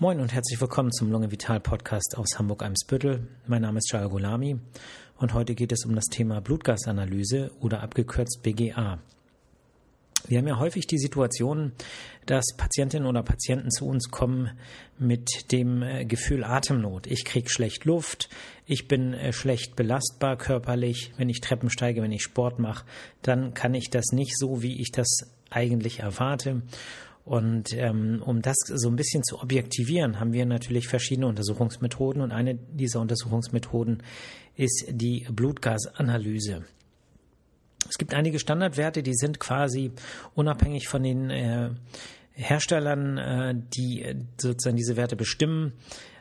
Moin und herzlich willkommen zum Lunge Vital Podcast aus Hamburg-Eimsbüttel. Mein Name ist Charles Golami und heute geht es um das Thema Blutgasanalyse oder abgekürzt BGA. Wir haben ja häufig die Situation, dass Patientinnen oder Patienten zu uns kommen mit dem äh, Gefühl Atemnot. Ich kriege schlecht Luft, ich bin äh, schlecht belastbar körperlich, wenn ich Treppen steige, wenn ich Sport mache, dann kann ich das nicht so, wie ich das eigentlich erwarte. Und ähm, um das so ein bisschen zu objektivieren, haben wir natürlich verschiedene Untersuchungsmethoden und eine dieser Untersuchungsmethoden ist die Blutgasanalyse. Es gibt einige Standardwerte, die sind quasi unabhängig von den äh, Herstellern, äh, die äh, sozusagen diese Werte bestimmen,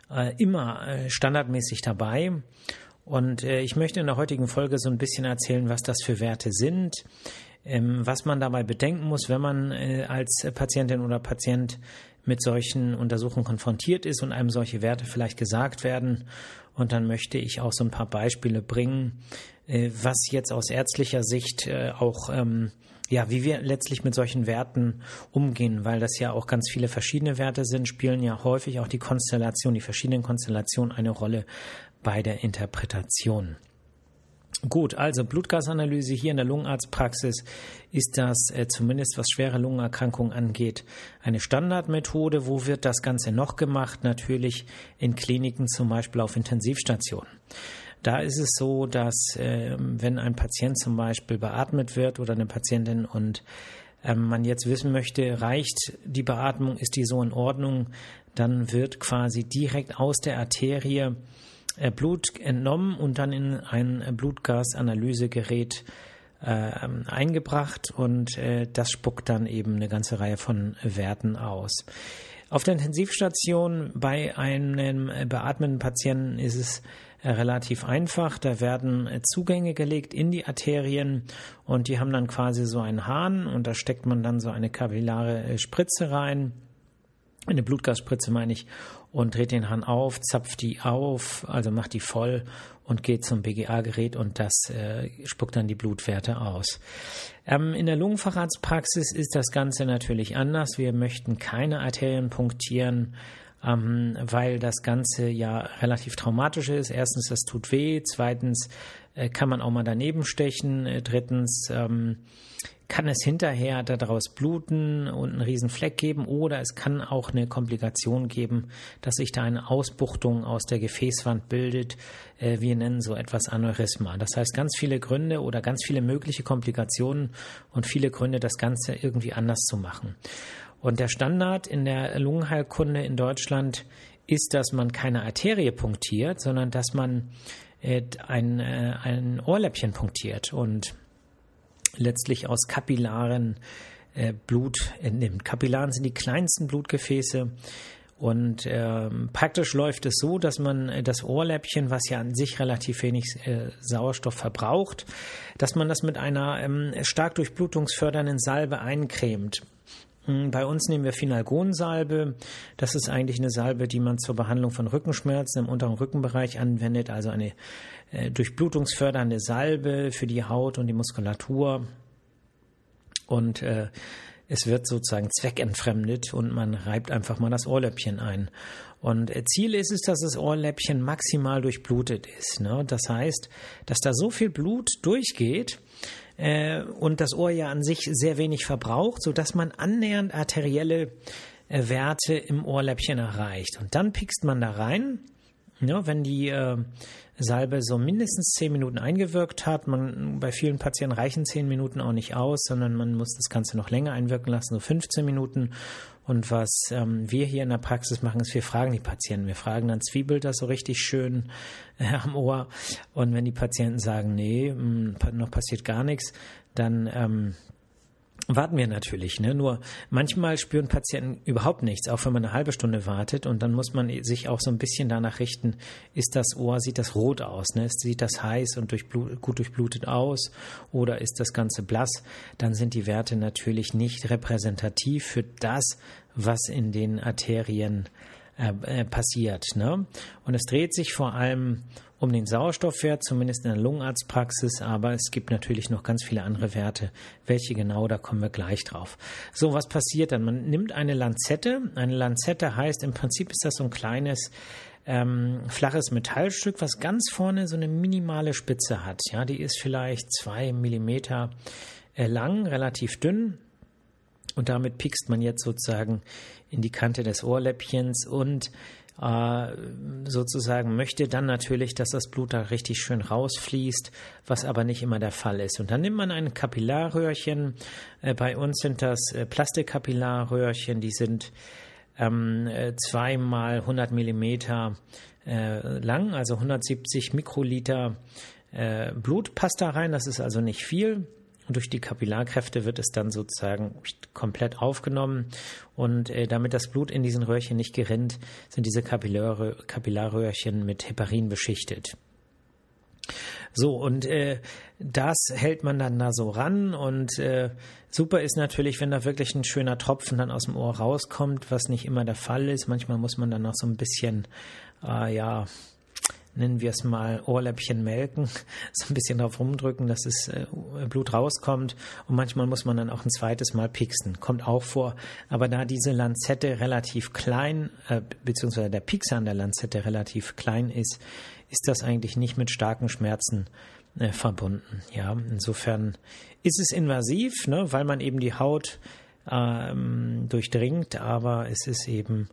äh, immer äh, standardmäßig dabei. Und äh, ich möchte in der heutigen Folge so ein bisschen erzählen, was das für Werte sind, was man dabei bedenken muss, wenn man äh, als Patientin oder Patient mit solchen Untersuchungen konfrontiert ist und einem solche Werte vielleicht gesagt werden. Und dann möchte ich auch so ein paar Beispiele bringen, äh, was jetzt aus ärztlicher Sicht äh, auch, ähm, ja, wie wir letztlich mit solchen Werten umgehen, weil das ja auch ganz viele verschiedene Werte sind, spielen ja häufig auch die Konstellation, die verschiedenen Konstellationen eine Rolle bei der Interpretation. Gut, also Blutgasanalyse hier in der Lungenarztpraxis ist das äh, zumindest was schwere Lungenerkrankungen angeht eine Standardmethode. Wo wird das Ganze noch gemacht? Natürlich in Kliniken, zum Beispiel auf Intensivstationen. Da ist es so, dass äh, wenn ein Patient zum Beispiel beatmet wird oder eine Patientin und äh, man jetzt wissen möchte, reicht die Beatmung, ist die so in Ordnung, dann wird quasi direkt aus der Arterie Blut entnommen und dann in ein Blutgasanalysegerät äh, eingebracht und äh, das spuckt dann eben eine ganze Reihe von Werten aus. Auf der Intensivstation bei einem beatmenden Patienten ist es äh, relativ einfach. Da werden Zugänge gelegt in die Arterien und die haben dann quasi so einen Hahn und da steckt man dann so eine kapillare Spritze rein eine Blutgasspritze meine ich, und dreht den Hahn auf, zapft die auf, also macht die voll und geht zum BGA-Gerät und das äh, spuckt dann die Blutwerte aus. Ähm, in der Lungenfacharztpraxis ist das Ganze natürlich anders. Wir möchten keine Arterien punktieren, ähm, weil das Ganze ja relativ traumatisch ist. Erstens, das tut weh. Zweitens, äh, kann man auch mal daneben stechen. Äh, drittens, ähm, kann es hinterher daraus bluten und einen riesen Fleck geben oder es kann auch eine Komplikation geben, dass sich da eine Ausbuchtung aus der Gefäßwand bildet. Äh, wir nennen so etwas Aneurysma. Das heißt ganz viele Gründe oder ganz viele mögliche Komplikationen und viele Gründe, das Ganze irgendwie anders zu machen. Und der Standard in der Lungenheilkunde in Deutschland ist, dass man keine Arterie punktiert, sondern dass man äh, ein, äh, ein Ohrläppchen punktiert. Und letztlich aus Kapillaren äh, Blut entnimmt. Kapillaren sind die kleinsten Blutgefäße und ähm, praktisch läuft es so, dass man das Ohrläppchen, was ja an sich relativ wenig äh, Sauerstoff verbraucht, dass man das mit einer ähm, stark durchblutungsfördernden Salbe eincremt. Hm, bei uns nehmen wir Finalgonsalbe. Das ist eigentlich eine Salbe, die man zur Behandlung von Rückenschmerzen im unteren Rückenbereich anwendet. Also eine äh, durchblutungsfördernde Salbe für die Haut und die Muskulatur. Und äh, es wird sozusagen zweckentfremdet und man reibt einfach mal das Ohrläppchen ein. Und äh, Ziel ist es, dass das Ohrläppchen maximal durchblutet ist. Ne? Das heißt, dass da so viel Blut durchgeht, äh, und das Ohr ja an sich sehr wenig verbraucht, sodass man annähernd arterielle äh, Werte im Ohrläppchen erreicht. Und dann pickst man da rein. Ja, wenn die äh, Salbe so mindestens zehn Minuten eingewirkt hat, man, bei vielen Patienten reichen zehn Minuten auch nicht aus, sondern man muss das Ganze noch länger einwirken lassen, so 15 Minuten. Und was ähm, wir hier in der Praxis machen, ist, wir fragen die Patienten. Wir fragen dann, zwiebelt das so richtig schön äh, am Ohr? Und wenn die Patienten sagen, nee, mh, hm, noch passiert gar nichts, dann ähm, warten wir natürlich. Ne? Nur manchmal spüren Patienten überhaupt nichts, auch wenn man eine halbe Stunde wartet. Und dann muss man sich auch so ein bisschen danach richten, ist das Ohr, sieht das rot aus? Ne? Sieht das heiß und durchblut, gut durchblutet aus? Oder ist das Ganze blass? Dann sind die Werte natürlich nicht repräsentativ für das, was in den Arterien äh, äh, passiert. Ne? Und es dreht sich vor allem um den Sauerstoffwert, zumindest in der Lungenarztpraxis, aber es gibt natürlich noch ganz viele andere Werte. Welche genau, da kommen wir gleich drauf. So, was passiert dann? Man nimmt eine Lanzette. Eine Lanzette heißt, im Prinzip ist das so ein kleines ähm, flaches Metallstück, was ganz vorne so eine minimale Spitze hat. Ja, die ist vielleicht zwei Millimeter äh, lang, relativ dünn. Und damit piekst man jetzt sozusagen in die Kante des Ohrläppchens und äh, sozusagen möchte dann natürlich, dass das Blut da richtig schön rausfließt, was aber nicht immer der Fall ist. Und dann nimmt man ein Kapillarröhrchen. Äh, bei uns sind das äh, Plastikkapillarröhrchen, die sind ähm, zweimal 100 Millimeter lang, also 170 Mikroliter Blut passt da rein. Das ist also nicht viel. Und durch die Kapillarkräfte wird es dann sozusagen komplett aufgenommen. Und äh, damit das Blut in diesen Röhrchen nicht gerinnt, sind diese Kapillar Kapillarröhrchen mit Heparin beschichtet. So, und äh, das hält man dann da so ran. Und äh, super ist natürlich, wenn da wirklich ein schöner Tropfen dann aus dem Ohr rauskommt, was nicht immer der Fall ist. Manchmal muss man dann noch so ein bisschen, äh, ja, nennen wir es mal, Ohrläppchen melken, so ein bisschen drauf rumdrücken, dass das äh, Blut rauskommt. Und manchmal muss man dann auch ein zweites Mal pieksen. Kommt auch vor. Aber da diese Lanzette relativ klein, äh, beziehungsweise der Piekser an der Lanzette relativ klein ist, ist das eigentlich nicht mit starken Schmerzen äh, verbunden. Ja, insofern ist es invasiv, ne, weil man eben die Haut ähm, durchdringt, aber es ist eben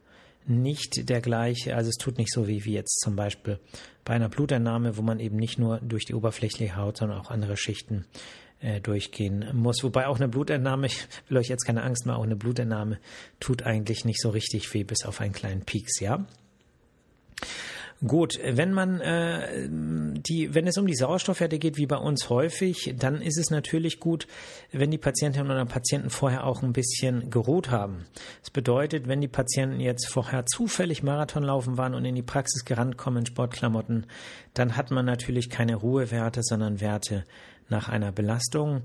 nicht der gleiche, also es tut nicht so wie, wie jetzt zum Beispiel bei einer Blutentnahme, wo man eben nicht nur durch die oberflächliche Haut, sondern auch andere Schichten äh, durchgehen muss. Wobei auch eine Blutentnahme, ich will euch jetzt keine Angst machen, auch eine Blutentnahme tut eigentlich nicht so richtig weh, bis auf einen kleinen Pieks, ja. Gut, wenn man äh, die, wenn es um die Sauerstoffwerte geht, wie bei uns häufig, dann ist es natürlich gut, wenn die Patientinnen oder Patienten vorher auch ein bisschen geruht haben. Das bedeutet, wenn die Patienten jetzt vorher zufällig Marathon laufen waren und in die Praxis gerannt kommen in Sportklamotten, dann hat man natürlich keine Ruhewerte, sondern Werte nach einer Belastung.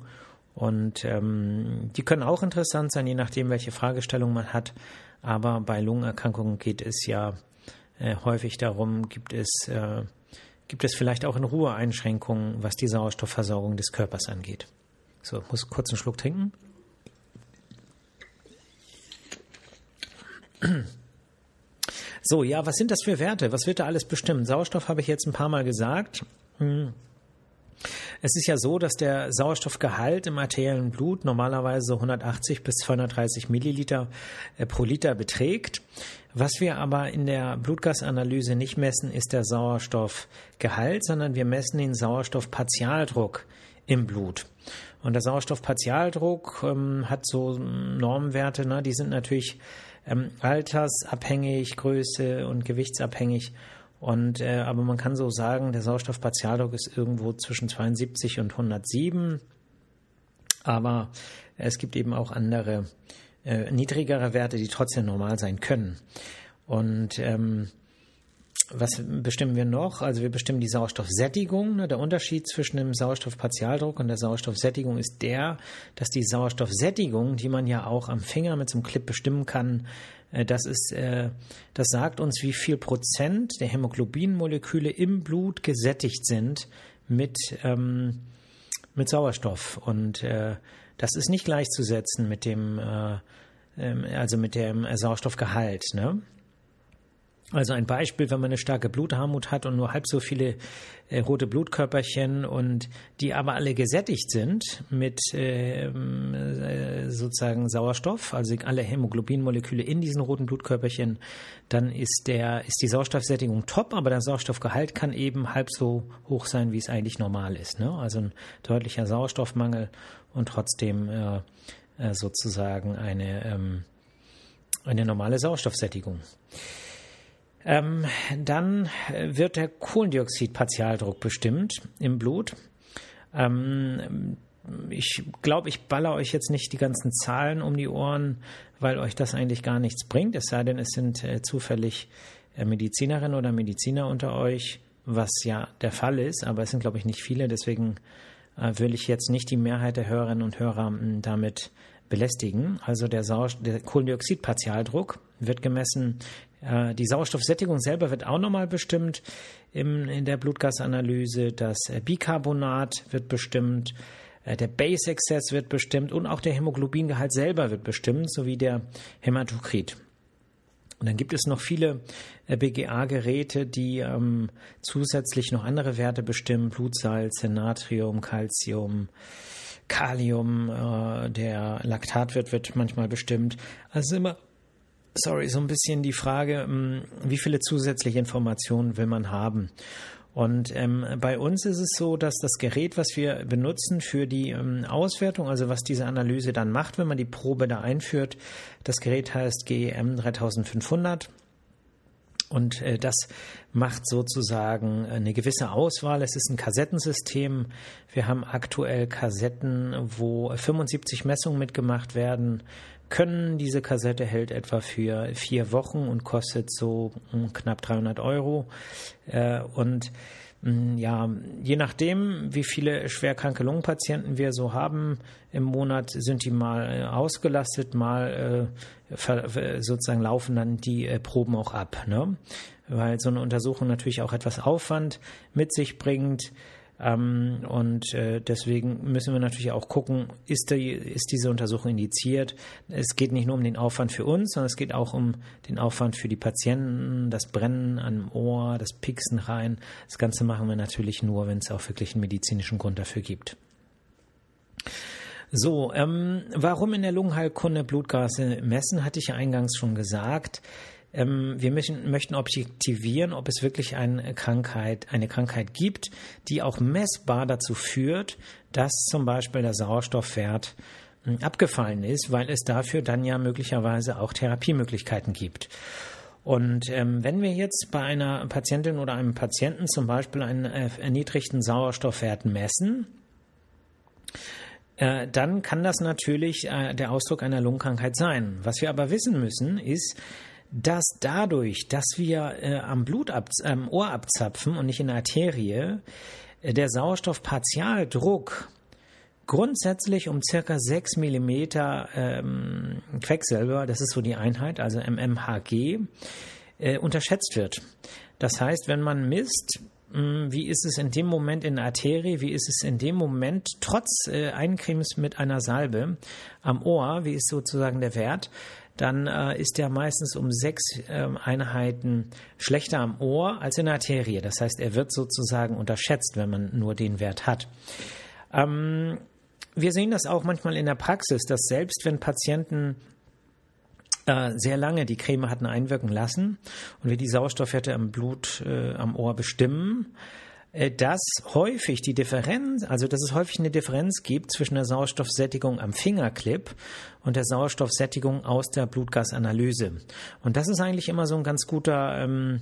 Und ähm, die können auch interessant sein, je nachdem, welche Fragestellung man hat. Aber bei Lungenerkrankungen geht es ja äh, häufig darum, gibt es, äh, gibt es vielleicht auch in Ruhe Einschränkungen, was die Sauerstoffversorgung des Körpers angeht. So, ich muss kurz einen Schluck trinken. So, ja, was sind das für Werte? Was wird da alles bestimmt? Sauerstoff habe ich jetzt ein paar Mal gesagt. Hm. Es ist ja so, dass der Sauerstoffgehalt im arteriellen Blut normalerweise 180 bis 230 Milliliter äh, pro Liter beträgt. Was wir aber in der Blutgasanalyse nicht messen, ist der Sauerstoffgehalt, sondern wir messen den Sauerstoffpartialdruck im Blut. Und der Sauerstoffpartialdruck ähm, hat so Normwerte, ne? die sind natürlich ähm, altersabhängig, Größe und gewichtsabhängig. Und äh, aber man kann so sagen, der Sauerstoffpartialdruck ist irgendwo zwischen 72 und 107. Aber es gibt eben auch andere äh, niedrigere Werte, die trotzdem normal sein können. Und ähm, was bestimmen wir noch? Also wir bestimmen die Sauerstoffsättigung. Ne? Der Unterschied zwischen dem Sauerstoffpartialdruck und der Sauerstoffsättigung ist der, dass die Sauerstoffsättigung, die man ja auch am Finger mit so einem Clip bestimmen kann, äh, das ist, äh, das sagt uns, wie viel Prozent der Hämoglobinmoleküle im Blut gesättigt sind mit, ähm, mit Sauerstoff. Und das ist nicht gleichzusetzen mit dem, äh, ähm, also mit dem Sauerstoffgehalt. Ne? Also ein Beispiel, wenn man eine starke Blutarmut hat und nur halb so viele äh, rote Blutkörperchen und die aber alle gesättigt sind mit ähm, äh, sozusagen Sauerstoff, also alle Hämoglobinmoleküle in diesen roten Blutkörperchen, dann ist der ist die Sauerstoffsättigung top, aber der Sauerstoffgehalt kann eben halb so hoch sein, wie es eigentlich normal ist. Ne? Also ein deutlicher Sauerstoffmangel und trotzdem äh, äh sozusagen eine ähm, eine normale Sauerstoffsättigung. Ähm, dann wird der Kohlendioxidpartialdruck bestimmt im Blut. Ähm, ich glaube, ich baller euch jetzt nicht die ganzen Zahlen um die Ohren, weil euch das eigentlich gar nichts bringt, es sei denn, es sind äh, zufällig äh, Medizinerinnen oder Mediziner unter euch, was ja der Fall ist, aber es sind, glaube ich, nicht viele, deswegen will ich jetzt nicht die Mehrheit der Hörerinnen und Hörer damit belästigen. Also der, Sauer der Kohlendioxidpartialdruck wird gemessen Äh, die Sauerstoffsättigung selber wird auch nochmal bestimmt im, in der Blutgasanalyse. Das äh, Bicarbonat wird bestimmt. Äh, der Base Excess wird bestimmt und auch der Hämoglobingehalt selber wird bestimmt, sowie der Hämatokrit. Und dann gibt es noch viele äh, BGA-Geräte, die ähm, zusätzlich noch andere Werte bestimmen: Blutsalz, Natrium, Calcium, Kalium. Äh, der Laktatwert wird manchmal bestimmt. Also immer, sorry, so ein bisschen die Frage, ähm, wie viele zusätzliche Informationen will man haben? Und ähm, bei uns ist es so, dass das Gerät, was wir benutzen für die ähm, Auswertung, also was diese Analyse dann macht, wenn man die Probe da einführt, das Gerät heißt GEM 3500. Und äh, das macht sozusagen eine gewisse Auswahl. Es ist ein Kassettensystem. Wir haben aktuell Kassetten, wo 75 Messungen mitgemacht werden können. Diese Kassette hält etwa für vier Wochen und kostet so hm, knapp 300 Euro. Äh, und hm, ja, je nachdem, wie viele schwerkranke Lungenpatienten wir so haben im Monat, sind die mal äh, ausgelastet, mal äh, sozusagen laufen dann die Proben auch ab. Ne? Weil so eine Untersuchung natürlich auch etwas Aufwand mit sich bringt. Ähm, und äh, deswegen müssen wir natürlich auch gucken, ist, die, ist diese Untersuchung indiziert? Es geht nicht nur um den Aufwand für uns, sondern es geht auch um den Aufwand für die Patienten, das Brennen am Ohr, das Pieksen rein. Das Ganze machen wir natürlich nur, wenn es auch wirklich einen medizinischen Grund dafür gibt. So, ähm, warum in der Lungenheilkunde Blutgase messen, hatte ich ja eingangs schon gesagt. Ähm, wir möchten, möchten objektivieren, ob es wirklich eine Krankheit, eine Krankheit gibt, die auch messbar dazu führt, dass zum Beispiel der Sauerstoffwert hm, abgefallen ist, weil es dafür dann ja möglicherweise auch Therapiemöglichkeiten gibt. Und ähm, wenn wir jetzt bei einer Patientin oder einem Patienten zum Beispiel einen äh, erniedrigten Sauerstoffwert messen, äh, dann kann das natürlich äh, der Ausdruck einer Lungenkrankheit sein. Was wir aber wissen müssen, ist, dass dadurch, dass wir äh, am Blut ab, am Ohr abzapfen und nicht in der Arterie, äh, der Sauerstoffpartialdruck grundsätzlich um circa 6 mm ähm, Quecksilber, das ist so die Einheit, also mmHg, äh, unterschätzt wird. Das heißt, wenn man misst, mh, hm, wie ist es in dem Moment in der Arterie, wie ist es in dem Moment trotz äh, Eincremes mit einer Salbe am Ohr, wie ist sozusagen der Wert, dann äh, ist der meistens um sechs äh, Einheiten schlechter am Ohr als in der Arterie. Das heißt, er wird sozusagen unterschätzt, wenn man nur den Wert hat. Ähm, wir sehen das auch manchmal in der Praxis, dass selbst wenn Patienten äh, sehr lange die Creme hatten einwirken lassen und wir die Sauerstoffwerte am Blut, äh, am Ohr bestimmen, dass häufig die Differenz, also dass es häufig eine Differenz gibt zwischen der Sauerstoffsättigung am Fingerclip und der Sauerstoffsättigung aus der Blutgasanalyse. Und das ist eigentlich immer so ein ganz guter ähm,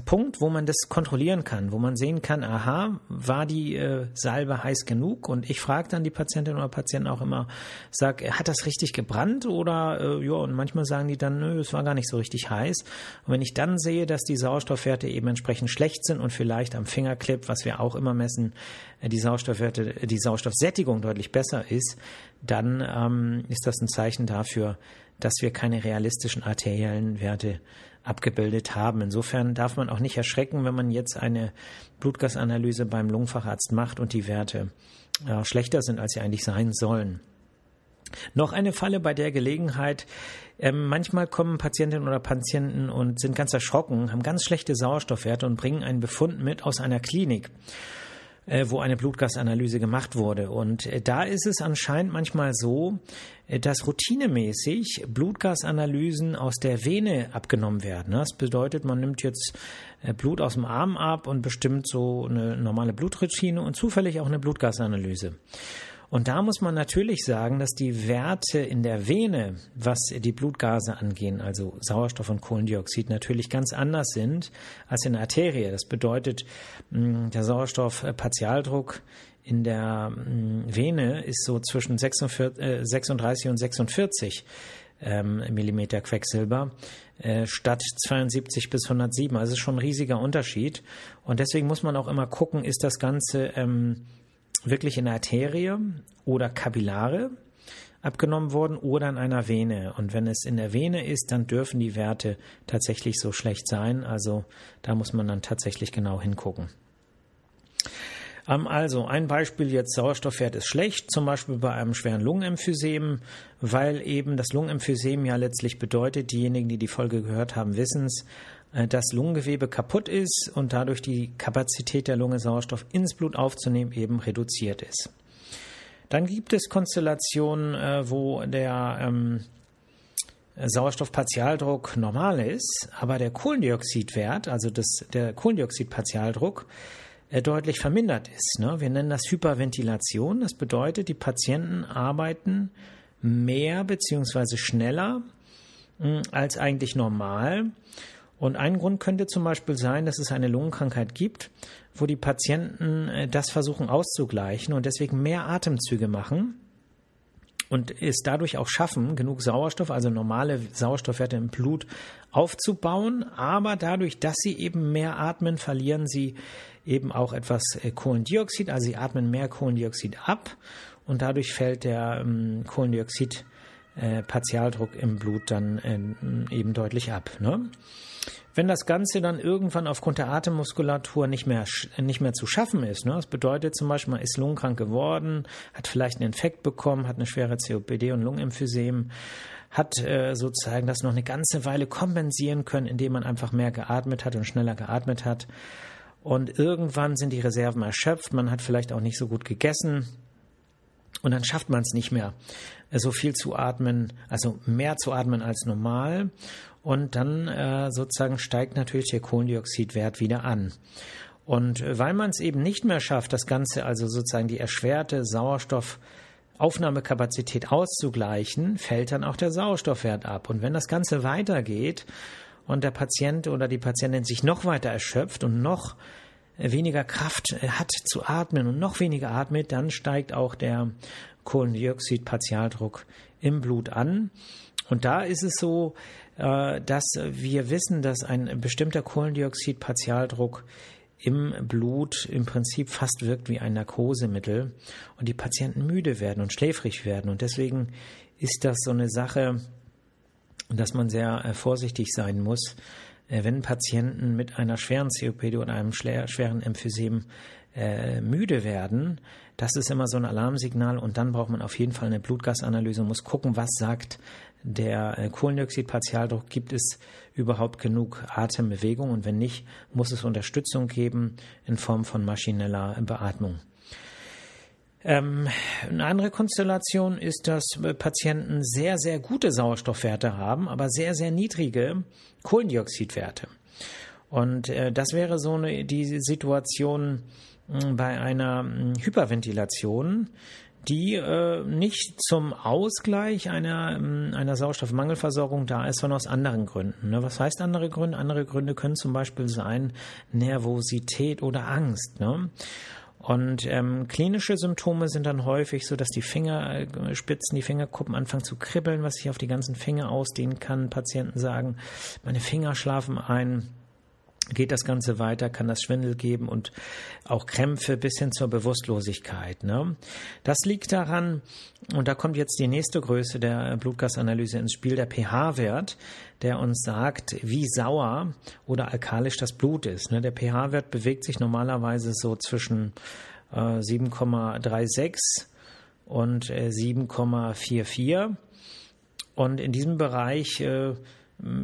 Punkt, wo man das kontrollieren kann, wo man sehen kann, aha, war die äh, Salbe heiß genug? Und ich frage dann die Patientin oder Patienten auch immer, sag, hat das richtig gebrannt? Oder äh, ja, und manchmal sagen die dann, nö, es war gar nicht so richtig heiß. Und wenn ich dann sehe, dass die Sauerstoffwerte eben entsprechend schlecht sind und vielleicht am Fingerclip, was wir auch immer messen, äh, die Sauerstoffwerte, die Sauerstoffsättigung deutlich besser ist, dann ähm, ist das ein Zeichen dafür, dass wir keine realistischen arteriellen Werte abgebildet haben. Insofern darf man auch nicht erschrecken, wenn man jetzt eine Blutgasanalyse beim Lungenfacharzt macht und die Werte äh, schlechter sind, als sie eigentlich sein sollen. Noch eine Falle bei der Gelegenheit. Ähm, manchmal kommen Patientinnen oder Patienten und sind ganz erschrocken, haben ganz schlechte Sauerstoffwerte und bringen einen Befund mit aus einer Klinik. Äh, wo eine Blutgasanalyse gemacht wurde. Und äh, da ist es anscheinend manchmal so, äh, dass routinemäßig Blutgasanalysen aus der Vene abgenommen werden. Das bedeutet, man nimmt jetzt Blut aus dem Arm ab und bestimmt so eine normale Blutroutine und zufällig auch eine Blutgasanalyse. Und da muss man natürlich sagen, dass die Werte in der Vene, was die Blutgase angehen, also Sauerstoff und Kohlendioxid, natürlich ganz anders sind als in der Arterie. Das bedeutet, der Sauerstoffpartialdruck in der Vene ist so zwischen 36 äh, und 46 ähm, Millimeter Quecksilber äh, statt 72 bis 107. Also ist schon ein riesiger Unterschied. Und deswegen muss man auch immer gucken, ist das Ganze ähm, wirklich in der Arterie oder Kapillare. abgenommen worden oder in einer Vene. Und wenn es in der Vene ist, dann dürfen die Werte tatsächlich so schlecht sein. Also da muss man dann tatsächlich genau hingucken. Ähm, also ein Beispiel jetzt Sauerstoffwert ist schlecht, zum Beispiel bei einem schweren Lungenemphysem, weil eben das Lungenemphysem ja letztlich bedeutet, diejenigen, die die Folge gehört haben, wissen es, äh, dass Lungengewebe kaputt ist und dadurch die Kapazität der Lunge Sauerstoff ins Blut aufzunehmen eben reduziert ist. Dann gibt es Konstellationen, äh, wo der ähm, Sauerstoffpartialdruck normal ist, aber der Kohlendioxidwert, also das, der Kohlendioxidpartialdruck, äh, deutlich vermindert ist. Ne? Wir nennen das Hyperventilation. Das bedeutet, die Patienten arbeiten mehr bzw. schneller hm, als eigentlich normal. Und ein Grund könnte zum Beispiel sein, dass es eine Lungenkrankheit gibt, wo die Patienten äh, das versuchen auszugleichen und deswegen mehr Atemzüge machen und es dadurch auch schaffen, genug Sauerstoff, also normale Sauerstoffwerte im Blut aufzubauen. Aber dadurch, dass sie eben mehr atmen, verlieren sie eben auch etwas äh, Kohlendioxid, also sie atmen mehr Kohlendioxid ab und dadurch fällt der ähm, Kohlendioxid äh, Partialdruck im Blut dann äh, eben deutlich ab. Ne? Wenn das Ganze dann irgendwann aufgrund der Atemmuskulatur nicht mehr, nicht mehr zu schaffen ist, ne, das bedeutet zum Beispiel, man ist lungenkrank geworden, hat vielleicht einen Infekt bekommen, hat eine schwere COPD und Lungenemphysem, hat äh, sozusagen das noch eine ganze Weile kompensieren können, indem man einfach mehr geatmet hat und schneller geatmet hat. Und irgendwann sind die Reserven erschöpft, man hat vielleicht auch nicht so gut gegessen, und dann schafft man es nicht mehr, so viel zu atmen, also mehr zu atmen als normal. Und dann äh, sozusagen steigt natürlich der Kohlendioxidwert wieder an. Und äh, weil man es eben nicht mehr schafft, das Ganze, also sozusagen die erschwerte Sauerstoffaufnahmekapazität auszugleichen, fällt dann auch der Sauerstoffwert ab. Und wenn das Ganze weitergeht und der Patient oder die Patientin sich noch weiter erschöpft und noch weniger Kraft hat zu atmen und noch weniger atmet, dann steigt auch der Kohlendioxid-Partialdruck im Blut an. Und da ist es so, äh, dass wir wissen, dass ein bestimmter Kohlendioxid-Partialdruck im Blut im Prinzip fast wirkt wie ein Narkosemittel und die Patienten müde werden und schläfrig werden. Und deswegen ist das so eine Sache, dass man sehr äh, vorsichtig sein muss, äh, wenn Patienten mit einer schweren COPD oder einem schweren Emphysem äh, müde werden, das ist immer so ein Alarmsignal und dann braucht man auf jeden Fall eine Blutgasanalyse und muss gucken, was sagt der äh, Kohlendoxidpartialdruck, gibt es überhaupt genug Atembewegung und wenn nicht, muss es Unterstützung geben in Form von maschineller Beatmung. Ähm, eine andere Konstellation ist, dass Patienten sehr, sehr gute Sauerstoffwerte haben, aber sehr, sehr niedrige Kohlendioxidwerte. Und äh, das wäre so eine, die Situation äh, bei einer äh, Hyperventilation, die äh, nicht zum Ausgleich einer, ähm, einer Sauerstoffmangelversorgung da ist, sondern aus anderen Gründen. Ne? Was heißt andere Gründe? Andere Gründe können zum Beispiel sein Nervosität oder Angst. Ne? Und ähm, klinische Symptome sind dann häufig so, dass die Fingerspitzen, die Fingerkuppen anfangen zu kribbeln, was sich auf die ganzen Finger ausdehnen kann. Patienten sagen, meine Finger schlafen ein geht das Ganze weiter, kann das Schwindel geben und auch Krämpfe bis hin zur Bewusstlosigkeit. Ne? Das liegt daran, und da kommt jetzt die nächste Größe der Blutgasanalyse ins Spiel, der pH-Wert, der uns sagt, wie sauer oder alkalisch das Blut ist. Ne? Der pH-Wert bewegt sich normalerweise so zwischen äh, 7,36 und äh, 7,44. Und in diesem Bereich äh,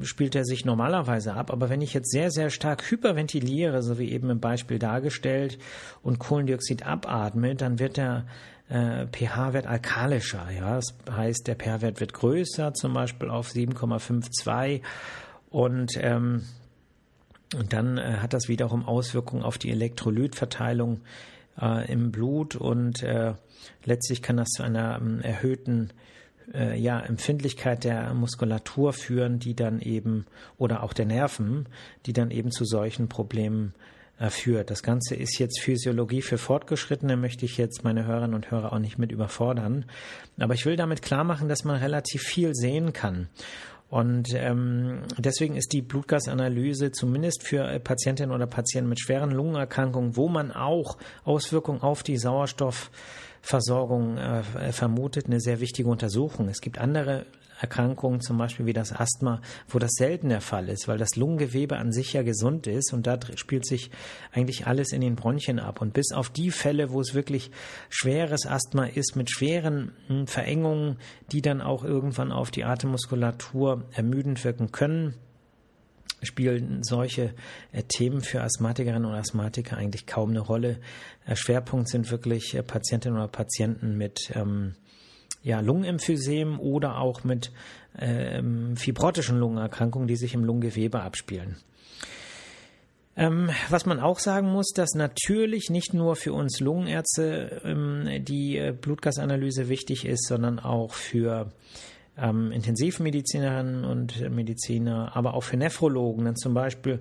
spielt er sich normalerweise ab. Aber wenn ich jetzt sehr, sehr stark hyperventiliere, so wie eben im Beispiel dargestellt, und Kohlendioxid abatme, dann wird der äh, pH-Wert alkalischer. Ja? Das heißt, der pH-Wert wird größer, zum Beispiel auf 7,52 und ähm, dann äh, hat das wiederum Auswirkungen auf die Elektrolytverteilung äh, im Blut und äh, letztlich kann das zu einer ähm, erhöhten äh, ja, Empfindlichkeit der Muskulatur führen, die dann eben, oder auch der Nerven, die dann eben zu solchen Problemen äh, führt. Das Ganze ist jetzt Physiologie für Fortgeschrittene, möchte ich jetzt meine Hörerinnen und Hörer auch nicht mit überfordern. Aber ich will damit klar machen, dass man relativ viel sehen kann. Und ähm, deswegen ist die Blutgasanalyse zumindest für äh, Patientinnen oder Patienten mit schweren Lungenerkrankungen, wo man auch Auswirkungen auf die Sauerstoff Versorgung äh, vermutet, eine sehr wichtige Untersuchung. Es gibt andere Erkrankungen, zum Beispiel wie das Asthma, wo das selten der Fall ist, weil das Lungengewebe an sich ja gesund ist und da spielt sich eigentlich alles in den Bronchien ab. Und bis auf die Fälle, wo es wirklich schweres Asthma ist, mit schweren hm, Verengungen, die dann auch irgendwann auf die Atemmuskulatur ermüdend wirken können, spielen solche äh, Themen für Asthmatikerinnen und Asthmatiker eigentlich kaum eine Rolle. Äh, Schwerpunkt sind wirklich äh, Patientinnen oder Patienten mit ähm, ja, Lungenemphysem oder auch mit ähm, fibrotischen Lungenerkrankungen, die sich im Lungengewebe abspielen. Ähm, was man auch sagen muss, dass natürlich nicht nur für uns Lungenärzte ähm, die Blutgasanalyse wichtig ist, sondern auch für ähm, Intensivmedizinerinnen und Mediziner, aber auch für Nephrologen. Denn zum Beispiel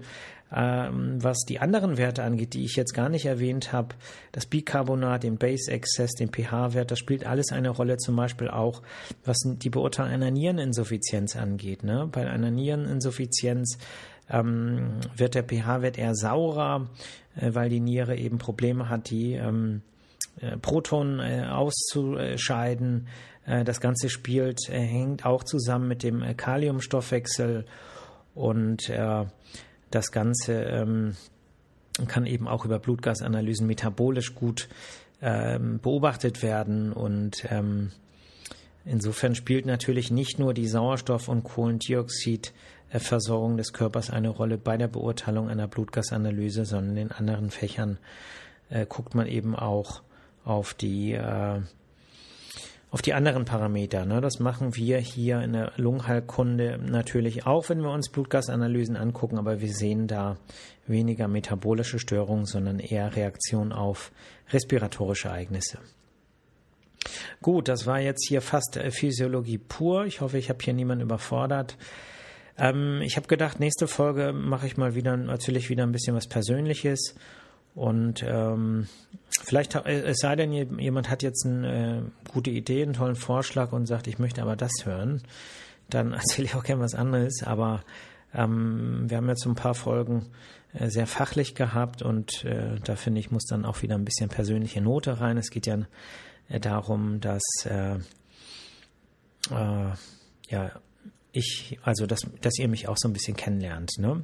ähm, was die anderen Werte angeht, die ich jetzt gar nicht erwähnt habe, das Bicarbonat, den Base Excess, den pH-Wert, das spielt alles eine Rolle, zum Beispiel auch, was die Beurteilung einer Niereninsuffizienz angeht. Ne? Bei einer Niereninsuffizienz ähm, wird der pH-Wert eher saurer, äh, weil die Niere eben Probleme hat, die ähm, äh, Protonen äh, auszuscheiden. Äh, das Ganze spielt, hängt auch zusammen mit dem Kaliumstoffwechsel und das Ganze ähm, kann eben auch über Blutgasanalysen metabolisch gut ähm, beobachtet werden und ähm, insofern spielt natürlich nicht nur die Sauerstoff- und Kohlendioxidversorgung des Körpers eine Rolle bei der Beurteilung einer Blutgasanalyse, sondern in anderen Fächern äh, guckt man eben auch auf die äh, auf die anderen Parameter. Ne? Das machen wir hier in der Lungenheilkunde natürlich auch, wenn wir uns Blutgasanalysen angucken, aber wir sehen da weniger metabolische Störungen, sondern eher Reaktion auf respiratorische Ereignisse. Gut, das war jetzt hier fast äh, Physiologie pur. Ich hoffe, ich habe hier niemanden überfordert. Ähm, ich habe gedacht, nächste Folge mache ich mal wieder natürlich wieder ein bisschen was Persönliches und ähm, vielleicht, äh, es sei denn, jemand hat jetzt eine äh, gute Idee, einen tollen Vorschlag und sagt, ich möchte aber das hören, dann erzähle ich auch gerne was anderes. Aber ähm, wir haben jetzt so ein paar Folgen äh, sehr fachlich gehabt und äh, da finde ich, muss dann auch wieder ein bisschen persönliche Note rein. Es geht ja äh, darum, dass äh, ja ich, also dass, dass ihr mich auch so ein bisschen kennenlernt. Ne?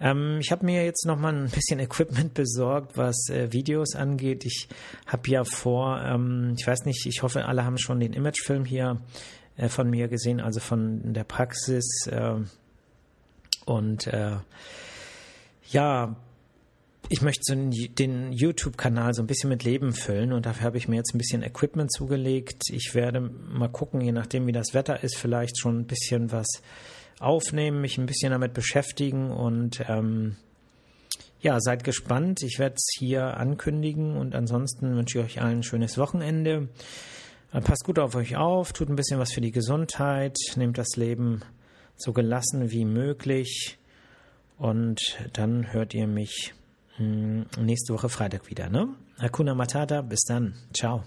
Ähm, ich habe mir jetzt noch mal ein bisschen Equipment besorgt, was äh, Videos angeht. Ich habe ja vor, ähm, ich weiß nicht, ich hoffe, alle haben schon den Imagefilm hier äh, von mir gesehen, also von der Praxis. Äh, und ja, ich möchte den YouTube-Kanal so ein bisschen mit Leben füllen und dafür habe ich mir jetzt ein bisschen Equipment zugelegt. Ich werde mal gucken, je nachdem wie das Wetter ist, vielleicht schon ein bisschen was aufnehmen, mich ein bisschen damit beschäftigen und ähm, ja, seid gespannt. Ich werde es hier ankündigen und ansonsten wünsche ich euch allen ein schönes Wochenende. Äh, passt gut auf euch auf, tut ein bisschen was für die Gesundheit, nehmt das Leben so gelassen wie möglich und dann hört ihr mich hm, nächste Woche Freitag wieder. Ne? Akuna Matata, bis dann. Ciao.